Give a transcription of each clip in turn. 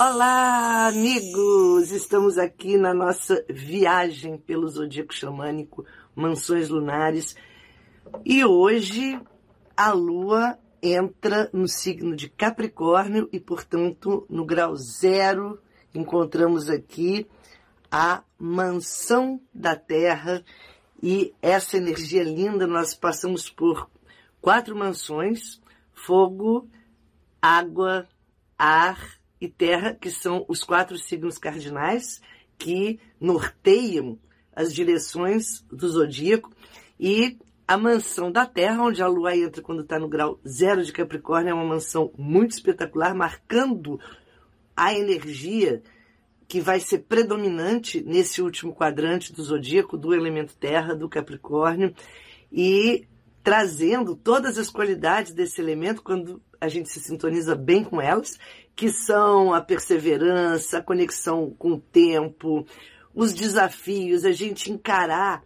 Olá, amigos! Estamos aqui na nossa viagem pelo zodíaco xamânico, mansões lunares. E hoje a lua entra no signo de Capricórnio e, portanto, no grau zero, encontramos aqui a mansão da Terra e essa energia linda. Nós passamos por quatro mansões: fogo, água, ar e terra, que são os quatro signos cardinais que norteiam as direções do zodíaco, e a mansão da Terra, onde a Lua entra quando está no grau zero de Capricórnio, é uma mansão muito espetacular, marcando a energia que vai ser predominante nesse último quadrante do zodíaco, do elemento Terra, do Capricórnio, e trazendo todas as qualidades desse elemento quando a gente se sintoniza bem com elas que são a perseverança, a conexão com o tempo, os desafios, a gente encarar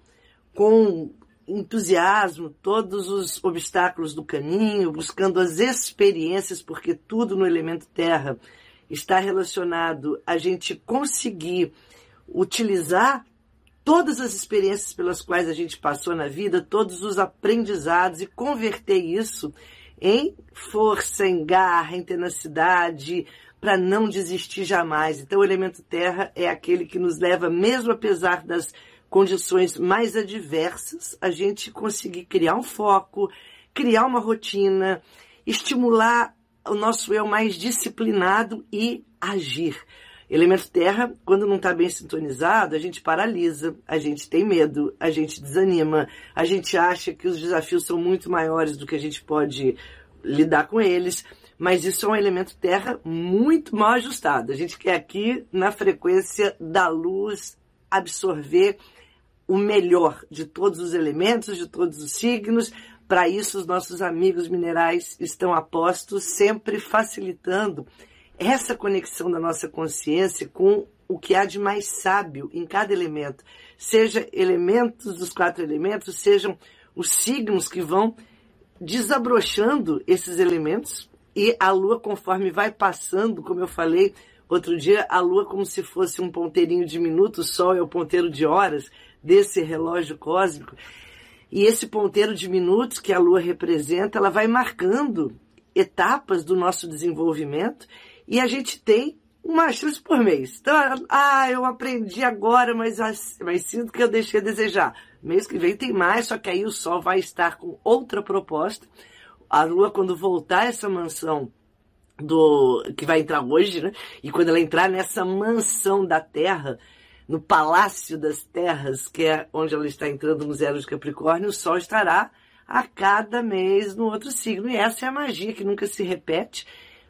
com entusiasmo todos os obstáculos do caminho, buscando as experiências, porque tudo no elemento terra está relacionado a gente conseguir utilizar todas as experiências pelas quais a gente passou na vida, todos os aprendizados e converter isso em força, em garra, em tenacidade, para não desistir jamais. Então, o elemento terra é aquele que nos leva, mesmo apesar das condições mais adversas, a gente conseguir criar um foco, criar uma rotina, estimular o nosso eu mais disciplinado e agir. Elemento terra, quando não está bem sintonizado, a gente paralisa, a gente tem medo, a gente desanima, a gente acha que os desafios são muito maiores do que a gente pode lidar com eles, mas isso é um elemento terra muito mal ajustado. A gente quer aqui, na frequência da luz, absorver o melhor de todos os elementos, de todos os signos. Para isso, os nossos amigos minerais estão a postos, sempre facilitando essa conexão da nossa consciência com o que há de mais sábio em cada elemento. Seja elementos dos quatro elementos, sejam os signos que vão desabrochando esses elementos e a lua, conforme vai passando, como eu falei outro dia, a lua como se fosse um ponteirinho de minutos, o sol é o ponteiro de horas desse relógio cósmico. E esse ponteiro de minutos que a lua representa, ela vai marcando etapas do nosso desenvolvimento e a gente tem uma chance por mês. Então, ah, eu aprendi agora, mas, mas sinto que eu deixei a desejar. Mês que vem tem mais, só que aí o Sol vai estar com outra proposta. A Lua, quando voltar essa mansão do que vai entrar hoje, né? E quando ela entrar nessa mansão da Terra, no Palácio das Terras, que é onde ela está entrando no zero de Capricórnio, o Sol estará a cada mês no outro signo. E essa é a magia que nunca se repete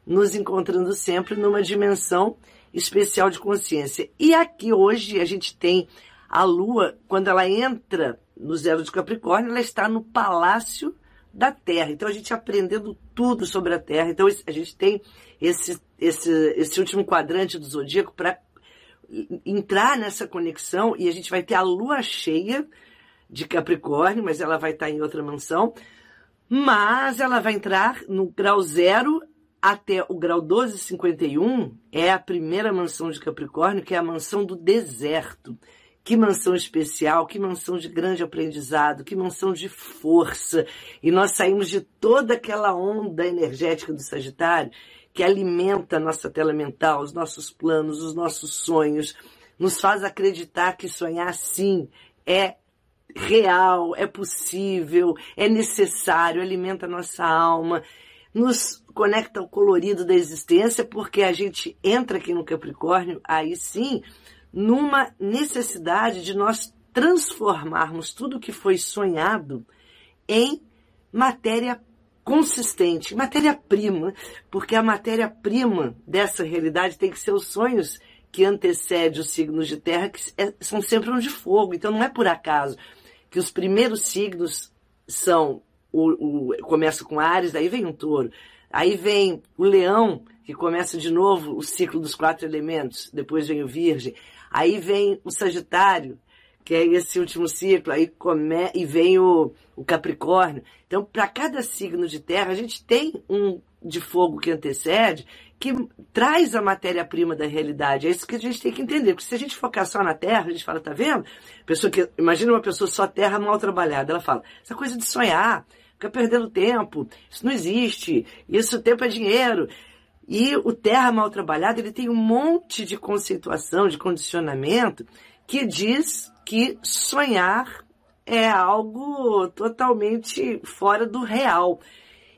nos encontrando sempre numa dimensão especial de consciência. E aqui hoje a gente tem a Lua, quando ela entra no zero de Capricórnio, ela está no palácio da Terra. Então a gente aprendendo tudo sobre a Terra. Então a gente tem esse, esse, esse último quadrante do zodíaco para entrar nessa conexão e a gente vai ter a lua cheia de Capricórnio, mas ela vai estar em outra mansão. Mas ela vai entrar no grau zero até o grau 1251 é a primeira mansão de Capricórnio, que é a mansão do deserto. Que mansão especial, que mansão de grande aprendizado, que mansão de força. E nós saímos de toda aquela onda energética do Sagitário que alimenta a nossa tela mental, os nossos planos, os nossos sonhos, nos faz acreditar que sonhar sim é real, é possível, é necessário, alimenta a nossa alma nos conecta ao colorido da existência, porque a gente entra aqui no Capricórnio, aí sim, numa necessidade de nós transformarmos tudo que foi sonhado em matéria consistente, matéria-prima, porque a matéria-prima dessa realidade tem que ser os sonhos que antecede os signos de terra, que é, são sempre um de fogo. Então não é por acaso que os primeiros signos são o, o começa com Ares, aí vem um touro, aí vem o leão, que começa de novo o ciclo dos quatro elementos, depois vem o virgem, aí vem o sagitário, que é esse último ciclo, aí come, e vem o, o Capricórnio. Então, para cada signo de terra, a gente tem um de fogo que antecede, que traz a matéria-prima da realidade. É isso que a gente tem que entender. Porque se a gente focar só na terra, a gente fala, tá vendo? Pessoa que, imagina uma pessoa só terra mal trabalhada. Ela fala, essa coisa de sonhar, fica perdendo tempo, isso não existe, isso tempo é dinheiro. E o terra mal trabalhado, ele tem um monte de conceituação, de condicionamento, que diz que sonhar é algo totalmente fora do real.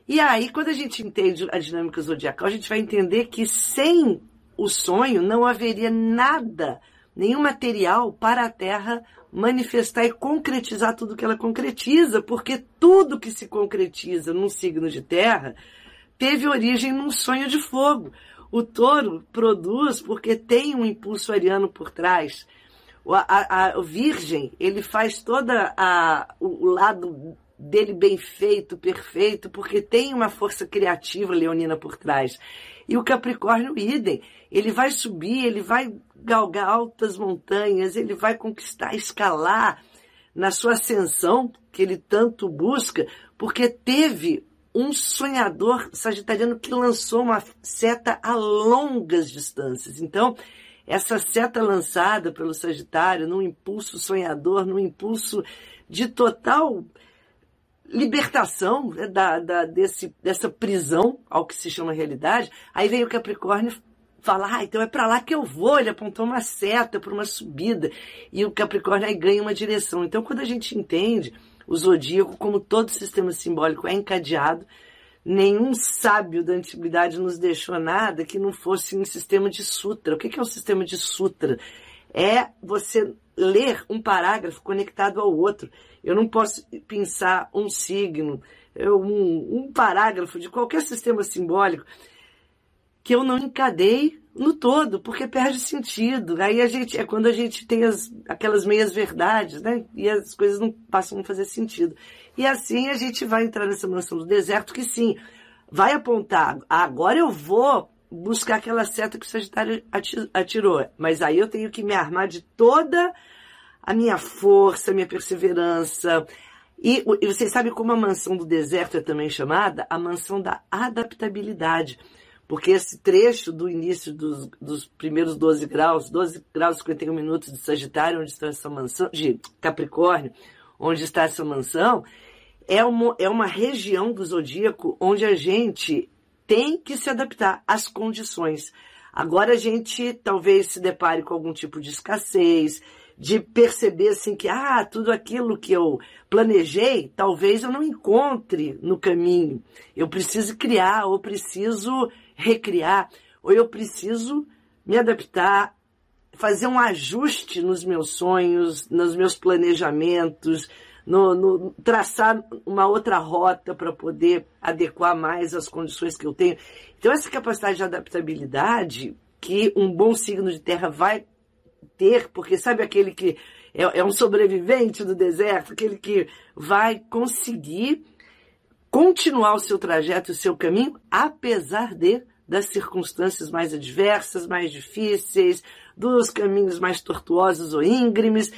E aí, quando a gente entende a dinâmica zodiacal, a gente vai entender que sem o sonho não haveria nada, nenhum material para a Terra manifestar e concretizar tudo que ela concretiza, porque tudo que se concretiza num signo de terra teve origem num sonho de fogo. O touro produz porque tem um impulso ariano por trás. A, a, o virgem, ele faz toda a, o lado dele bem feito, perfeito, porque tem uma força criativa leonina por trás. E o Capricórnio, idem. Ele vai subir, ele vai galgar altas montanhas, ele vai conquistar, escalar na sua ascensão, que ele tanto busca, porque teve um sonhador sagitariano que lançou uma seta a longas distâncias. Então, essa seta lançada pelo Sagitário, num impulso sonhador, num impulso de total libertação né, da, da, desse, dessa prisão ao que se chama realidade. Aí vem o Capricórnio falar, ah, então é para lá que eu vou. Ele apontou uma seta para uma subida. E o Capricórnio aí ganha uma direção. Então, quando a gente entende o zodíaco, como todo sistema simbólico é encadeado, nenhum sábio da antiguidade nos deixou nada que não fosse um sistema de sutra. O que é um sistema de sutra? É você ler um parágrafo conectado ao outro. Eu não posso pensar um signo, um, um parágrafo de qualquer sistema simbólico que eu não encadei no todo, porque perde sentido. Aí a gente é quando a gente tem as, aquelas meias verdades, né? E as coisas não passam a fazer sentido. E assim a gente vai entrar nessa mansão do deserto que sim, vai apontar, agora eu vou buscar aquela seta que o Sagitário atirou, mas aí eu tenho que me armar de toda a minha força, a minha perseverança. E, e vocês sabem como a mansão do deserto é também chamada? A mansão da adaptabilidade. Porque esse trecho do início dos, dos primeiros 12 graus, 12 graus e 51 minutos de Sagitário, onde está essa mansão, de Capricórnio, onde está essa mansão, é uma, é uma região do zodíaco onde a gente tem que se adaptar às condições. Agora a gente talvez se depare com algum tipo de escassez, de perceber assim que ah, tudo aquilo que eu planejei, talvez eu não encontre no caminho. Eu preciso criar, ou preciso recriar, ou eu preciso me adaptar, fazer um ajuste nos meus sonhos, nos meus planejamentos, no, no traçar uma outra rota para poder adequar mais as condições que eu tenho. Então essa capacidade de adaptabilidade que um bom signo de terra vai ter, porque sabe aquele que é, é um sobrevivente do deserto, aquele que vai conseguir continuar o seu trajeto, o seu caminho, apesar de das circunstâncias mais adversas, mais difíceis, dos caminhos mais tortuosos ou íngremes.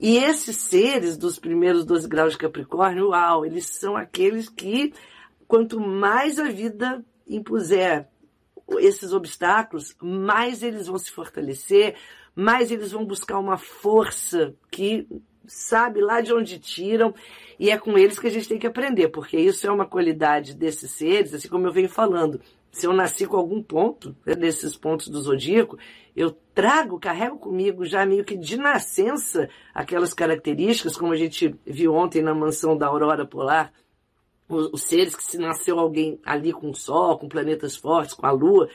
E esses seres dos primeiros 12 graus de Capricórnio, uau, eles são aqueles que, quanto mais a vida impuser esses obstáculos, mais eles vão se fortalecer, mais eles vão buscar uma força que sabe lá de onde tiram, e é com eles que a gente tem que aprender, porque isso é uma qualidade desses seres, assim como eu venho falando. Se eu nasci com algum ponto, né, desses pontos do zodíaco, eu trago, carrego comigo já meio que de nascença aquelas características, como a gente viu ontem na mansão da Aurora Polar, os, os seres que se nasceu alguém ali com o Sol, com planetas fortes, com a Lua,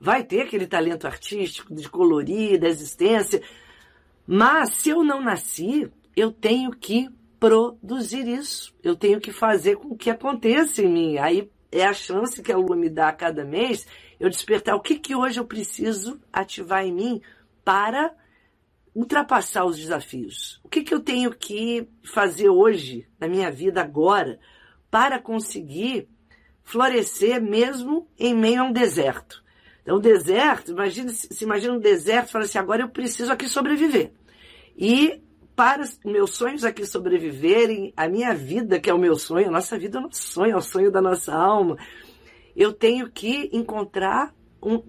vai ter aquele talento artístico de colorir, da existência. Mas se eu não nasci, eu tenho que produzir isso. Eu tenho que fazer com que aconteça em mim. Aí é a chance que a lua me dá a cada mês eu despertar o que, que hoje eu preciso ativar em mim para ultrapassar os desafios. O que, que eu tenho que fazer hoje, na minha vida, agora, para conseguir florescer mesmo em meio a um deserto? Então, o deserto, imagina, se imagina um deserto, fala assim, agora eu preciso aqui sobreviver. E para meus sonhos aqui sobreviverem, a minha vida, que é o meu sonho, a nossa vida é o nosso sonho, é o sonho da nossa alma, eu tenho que encontrar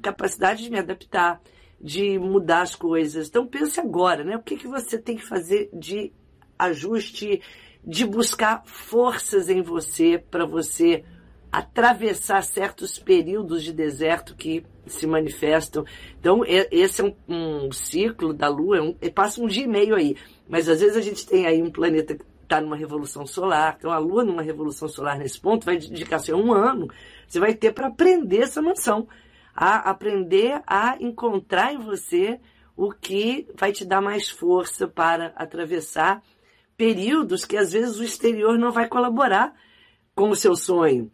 capacidade de me adaptar, de mudar as coisas. Então pense agora, né? O que, que você tem que fazer de ajuste, de buscar forças em você para você atravessar certos períodos de deserto que se manifestam. Então, esse é um, um ciclo da Lua, é um, passa um dia e meio aí. Mas às vezes a gente tem aí um planeta que está numa revolução solar, então a Lua numa revolução solar nesse ponto vai dedicar se um ano, você vai ter para aprender essa mansão, a aprender a encontrar em você o que vai te dar mais força para atravessar períodos que às vezes o exterior não vai colaborar com o seu sonho.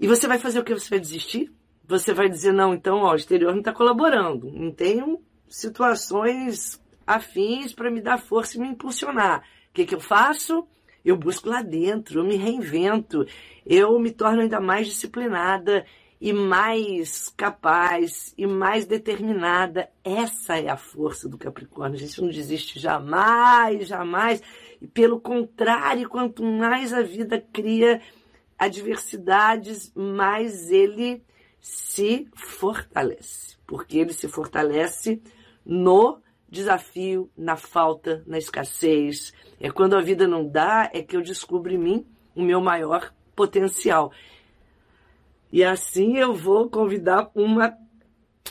E você vai fazer o que? Você vai desistir? Você vai dizer, não, então ó, o exterior não está colaborando. Não tenho situações afins para me dar força e me impulsionar. O que, que eu faço? Eu busco lá dentro, eu me reinvento, eu me torno ainda mais disciplinada e mais capaz e mais determinada. Essa é a força do Capricórnio. A gente não desiste jamais, jamais. E pelo contrário, quanto mais a vida cria adversidades, mais ele se fortalece. Porque ele se fortalece no desafio, na falta, na escassez. É quando a vida não dá, é que eu descubro em mim o meu maior potencial. E assim eu vou convidar uma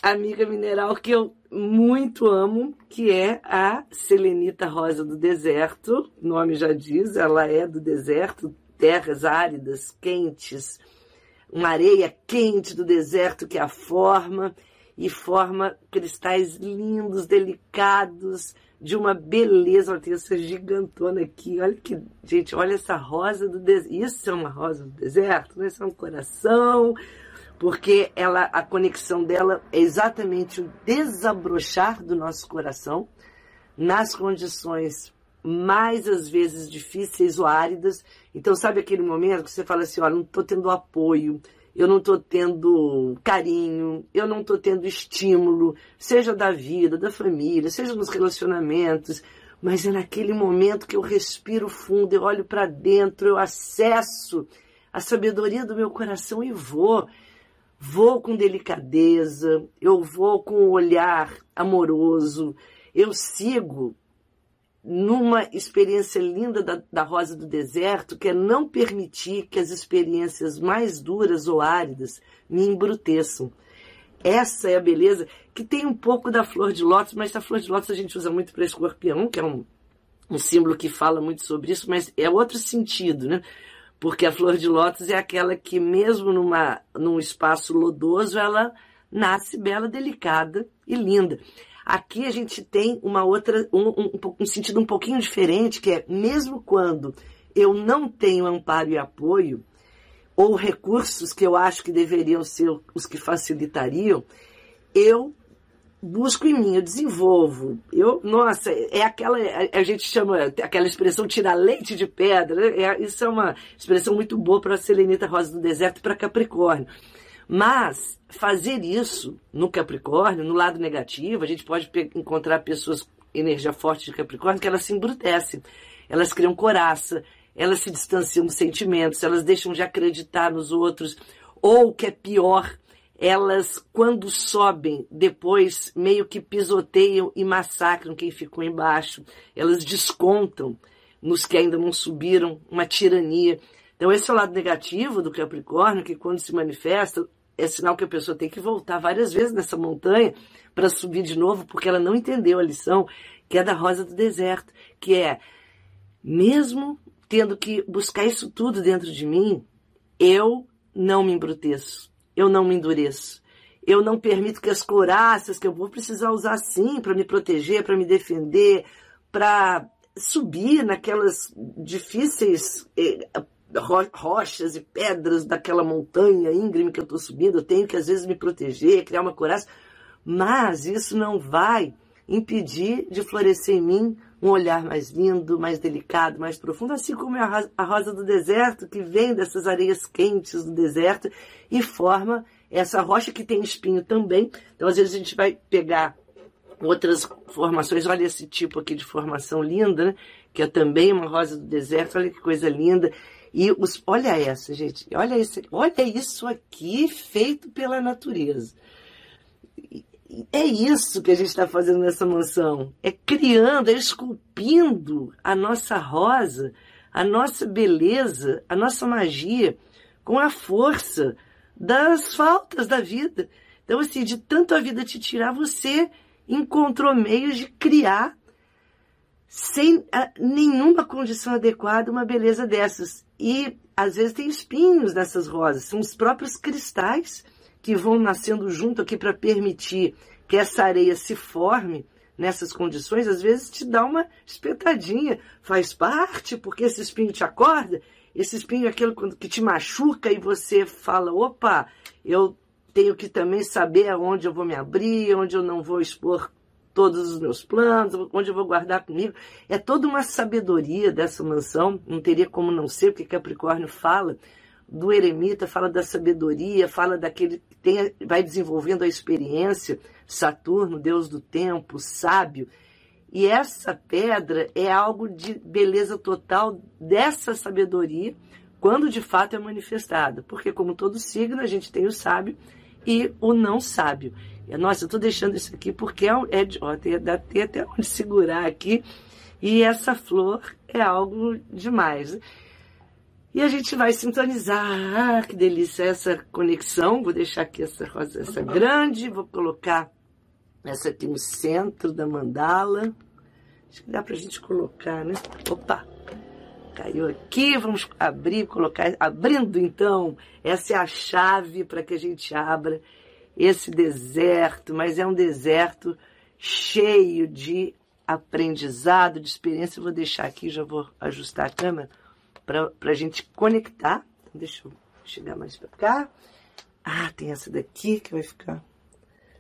amiga mineral que eu muito amo, que é a Selenita Rosa do Deserto. O nome já diz, ela é do deserto, terras áridas, quentes, uma areia quente do deserto que a forma e forma cristais lindos, delicados, de uma beleza. Olha, tem essa gigantona aqui. Olha que, gente, olha essa rosa do deserto. Isso é uma rosa do deserto, né? Isso é um coração, porque ela, a conexão dela é exatamente o desabrochar do nosso coração nas condições mais às vezes difíceis ou áridas. Então, sabe aquele momento que você fala assim: olha, não estou tendo apoio, eu não estou tendo carinho, eu não estou tendo estímulo, seja da vida, da família, seja nos relacionamentos, mas é naquele momento que eu respiro fundo, eu olho para dentro, eu acesso a sabedoria do meu coração e vou. Vou com delicadeza, eu vou com um olhar amoroso, eu sigo numa experiência linda da, da Rosa do Deserto, que é não permitir que as experiências mais duras ou áridas me embruteçam. Essa é a beleza, que tem um pouco da flor de lótus, mas a flor de lótus a gente usa muito para escorpião, que é um, um símbolo que fala muito sobre isso, mas é outro sentido, né? Porque a flor de lótus é aquela que, mesmo numa, num espaço lodoso, ela nasce bela, delicada e linda. Aqui a gente tem uma outra, um, um, um sentido um pouquinho diferente, que é mesmo quando eu não tenho amparo e apoio, ou recursos que eu acho que deveriam ser os que facilitariam, eu busco em mim, eu desenvolvo. Eu, nossa, é aquela, a gente chama aquela expressão tirar leite de pedra, né? é, isso é uma expressão muito boa para a Selenita Rosa do Deserto e para Capricórnio. Mas fazer isso no Capricórnio, no lado negativo, a gente pode encontrar pessoas energia forte de Capricórnio que elas se embrutecem, elas criam coraça, elas se distanciam dos sentimentos, elas deixam de acreditar nos outros, ou o que é pior, elas quando sobem depois meio que pisoteiam e massacram quem ficou embaixo, elas descontam nos que ainda não subiram uma tirania. Então esse é o lado negativo do Capricórnio, que quando se manifesta, é sinal que a pessoa tem que voltar várias vezes nessa montanha para subir de novo, porque ela não entendeu a lição, que é da rosa do deserto, que é, mesmo tendo que buscar isso tudo dentro de mim, eu não me embruteço, eu não me endureço. Eu não permito que as couraças que eu vou precisar usar sim para me proteger, para me defender, para subir naquelas difíceis eh, rochas e pedras daquela montanha íngreme que eu estou subindo, eu tenho que às vezes me proteger, criar uma coragem, Mas isso não vai impedir de florescer em mim um olhar mais lindo, mais delicado, mais profundo, assim como é a rosa do deserto, que vem dessas areias quentes do deserto e forma essa rocha que tem espinho também. Então, às vezes, a gente vai pegar outras formações. Olha esse tipo aqui de formação linda, né? Que é também uma rosa do deserto. Olha que coisa linda. E os, olha essa, gente. Olha, esse, olha isso aqui feito pela natureza. É isso que a gente está fazendo nessa mansão. É criando, é esculpindo a nossa rosa, a nossa beleza, a nossa magia, com a força das faltas da vida. Então, assim, de tanto a vida te tirar, você encontrou meios de criar, sem nenhuma condição adequada, uma beleza dessas. E, às vezes, tem espinhos nessas rosas. São os próprios cristais que vão nascendo junto aqui para permitir que essa areia se forme nessas condições, às vezes te dá uma espetadinha, faz parte, porque esse espinho te acorda, esse espinho é aquilo que te machuca e você fala, opa, eu tenho que também saber aonde eu vou me abrir, onde eu não vou expor todos os meus planos, onde eu vou guardar comigo. É toda uma sabedoria dessa mansão, não teria como não ser, porque Capricórnio fala do eremita, fala da sabedoria, fala daquele que tem, vai desenvolvendo a experiência, Saturno, Deus do tempo, sábio. E essa pedra é algo de beleza total dessa sabedoria, quando de fato é manifestada. Porque, como todo signo, a gente tem o sábio e o não sábio. Nossa, eu estou deixando isso aqui porque é, é ó, tem, tem até onde segurar aqui. E essa flor é algo demais. E a gente vai sintonizar. Ah, que delícia essa conexão. Vou deixar aqui essa rosa, essa grande. Vou colocar essa aqui no centro da mandala. Acho que dá pra gente colocar, né? Opa! Caiu aqui, vamos abrir, colocar. Abrindo então, essa é a chave para que a gente abra esse deserto, mas é um deserto cheio de aprendizado, de experiência. Eu vou deixar aqui, já vou ajustar a câmera para a gente conectar. Deixa eu chegar mais para cá. Ah, tem essa daqui que vai ficar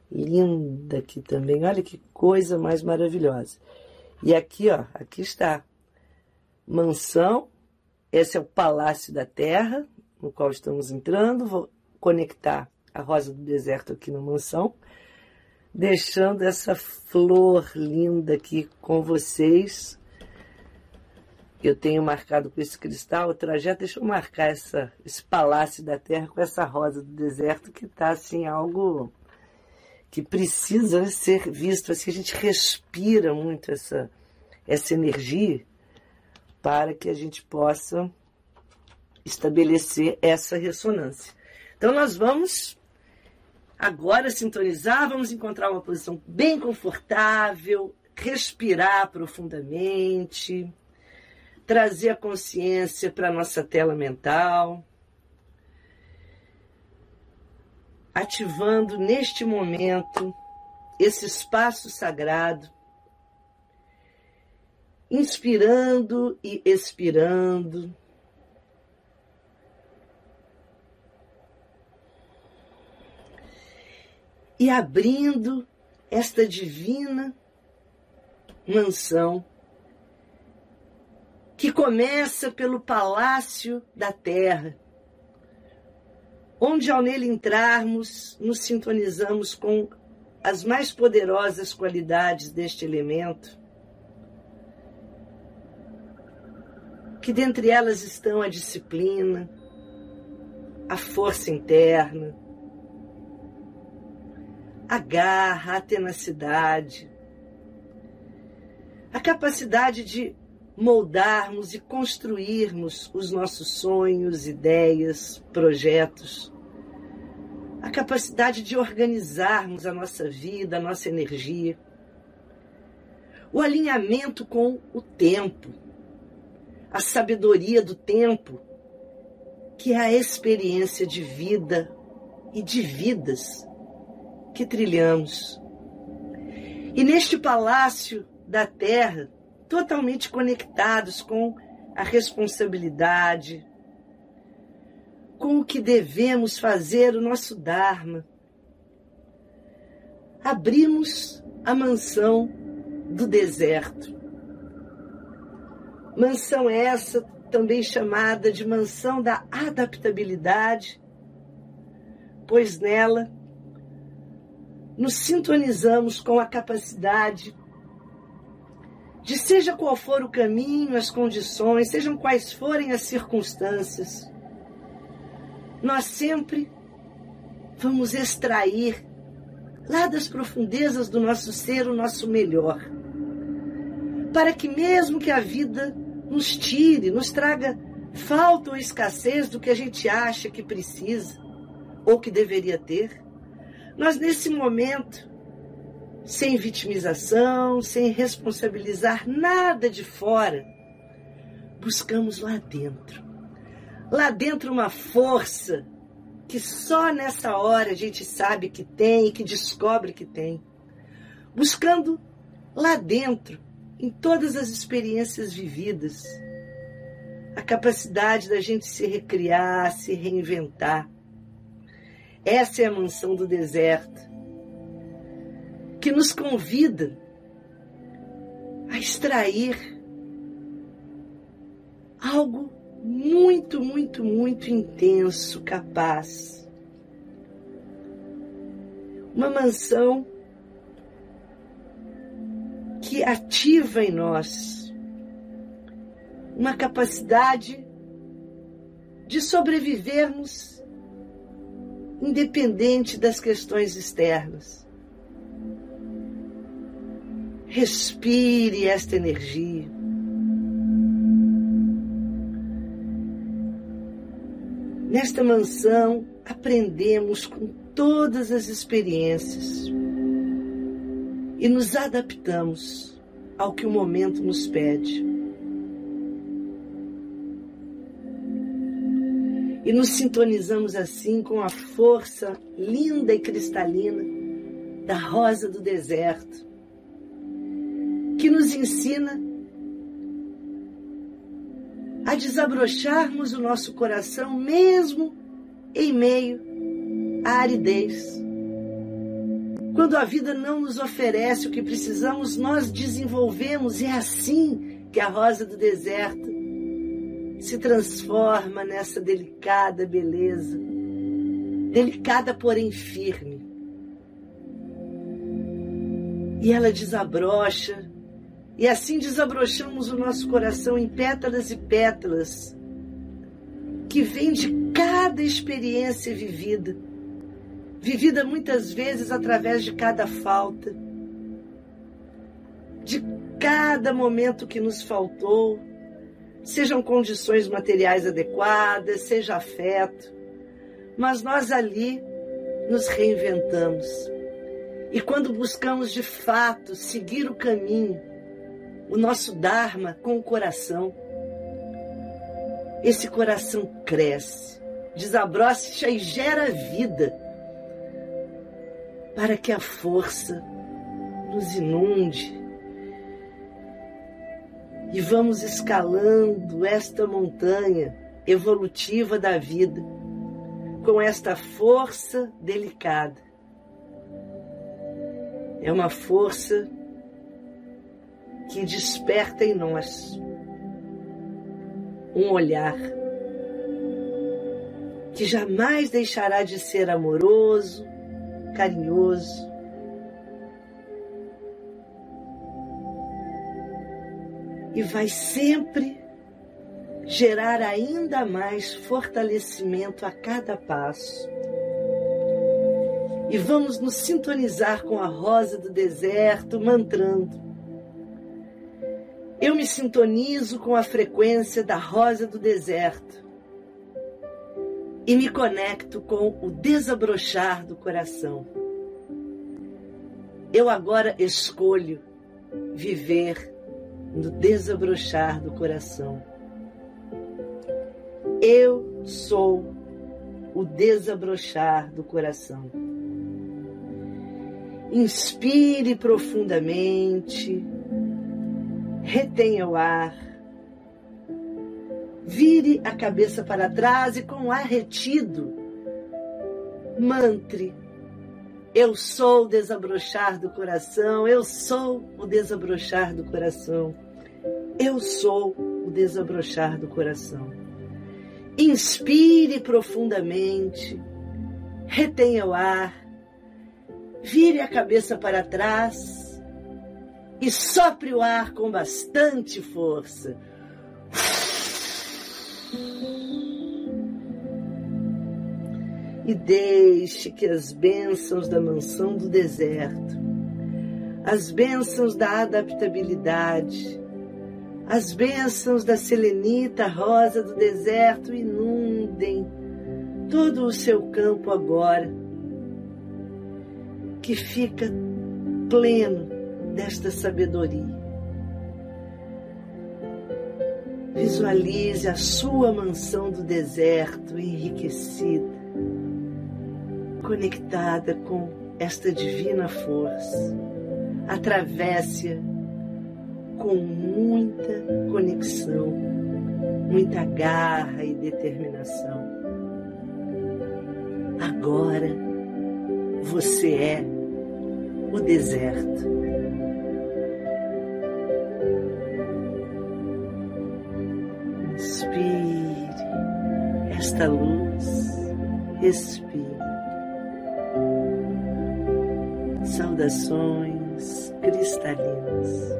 linda aqui também. Olha que coisa mais maravilhosa. E aqui, ó, aqui está. Mansão. Esse é o Palácio da Terra, no qual estamos entrando. Vou conectar a Rosa do Deserto aqui na mansão, deixando essa flor linda aqui com vocês eu tenho marcado com esse cristal o trajeto. Deixa eu marcar essa, esse palácio da terra com essa rosa do deserto que está assim algo que precisa ser visto. Assim, a gente respira muito essa, essa energia para que a gente possa estabelecer essa ressonância. Então nós vamos agora sintonizar, vamos encontrar uma posição bem confortável, respirar profundamente trazer a consciência para a nossa tela mental, ativando neste momento esse espaço sagrado, inspirando e expirando. E abrindo esta divina mansão que começa pelo palácio da terra, onde ao nele entrarmos, nos sintonizamos com as mais poderosas qualidades deste elemento, que dentre elas estão a disciplina, a força interna, a garra, a tenacidade, a capacidade de moldarmos e construirmos os nossos sonhos, ideias, projetos, a capacidade de organizarmos a nossa vida, a nossa energia, o alinhamento com o tempo, a sabedoria do tempo, que é a experiência de vida e de vidas que trilhamos. E neste palácio da terra, totalmente conectados com a responsabilidade, com o que devemos fazer o nosso Dharma, abrimos a mansão do deserto. Mansão essa também chamada de mansão da adaptabilidade, pois nela nos sintonizamos com a capacidade de seja qual for o caminho, as condições, sejam quais forem as circunstâncias, nós sempre vamos extrair lá das profundezas do nosso ser o nosso melhor. Para que, mesmo que a vida nos tire, nos traga falta ou escassez do que a gente acha que precisa ou que deveria ter, nós, nesse momento, sem vitimização, sem responsabilizar nada de fora, buscamos lá dentro. Lá dentro, uma força que só nessa hora a gente sabe que tem e que descobre que tem. Buscando lá dentro, em todas as experiências vividas, a capacidade da gente se recriar, se reinventar. Essa é a mansão do deserto, que nos convida a extrair algo muito, muito, muito intenso, capaz. Uma mansão que ativa em nós uma capacidade de sobrevivermos independente das questões externas. Respire esta energia. Nesta mansão, aprendemos com todas as experiências e nos adaptamos ao que o momento nos pede. E nos sintonizamos assim com a força linda e cristalina da rosa do deserto, que nos ensina a desabrocharmos o nosso coração mesmo em meio à aridez. Quando a vida não nos oferece o que precisamos, nós desenvolvemos, é assim que a rosa do deserto se transforma nessa delicada beleza, delicada, porém firme. E ela desabrocha. E assim desabrochamos o nosso coração em pétalas e pétalas que vem de cada experiência vivida, vivida muitas vezes através de cada falta, de cada momento que nos faltou, sejam condições materiais adequadas, seja afeto, mas nós ali nos reinventamos. E quando buscamos de fato seguir o caminho o nosso Dharma com o coração. Esse coração cresce, desabrocha e gera vida para que a força nos inunde e vamos escalando esta montanha evolutiva da vida com esta força delicada. É uma força que desperta em nós um olhar que jamais deixará de ser amoroso, carinhoso. E vai sempre gerar ainda mais fortalecimento a cada passo. E vamos nos sintonizar com a rosa do deserto, mantrando eu me sintonizo com a frequência da rosa do deserto e me conecto com o desabrochar do coração. Eu agora escolho viver no desabrochar do coração. Eu sou o desabrochar do coração. Inspire profundamente retenha o ar, vire a cabeça para trás e com o ar retido, mantre Eu sou o desabrochar do coração, eu sou o desabrochar do coração. Eu sou o desabrochar do coração. Inspire profundamente, retenha o ar, vire a cabeça para trás e sopre o ar com bastante força. e deixe que as bênçãos da mansão do deserto, as bênçãos da adaptabilidade, as bênçãos da selenita rosa do deserto inundem todo o seu campo agora, que fica pleno desta sabedoria. Visualize a sua mansão do deserto enriquecida conectada com esta divina força. Atravesse-a com muita conexão, muita garra e determinação. Agora você é o deserto. Inspire esta luz, respire. Saudações cristalinas.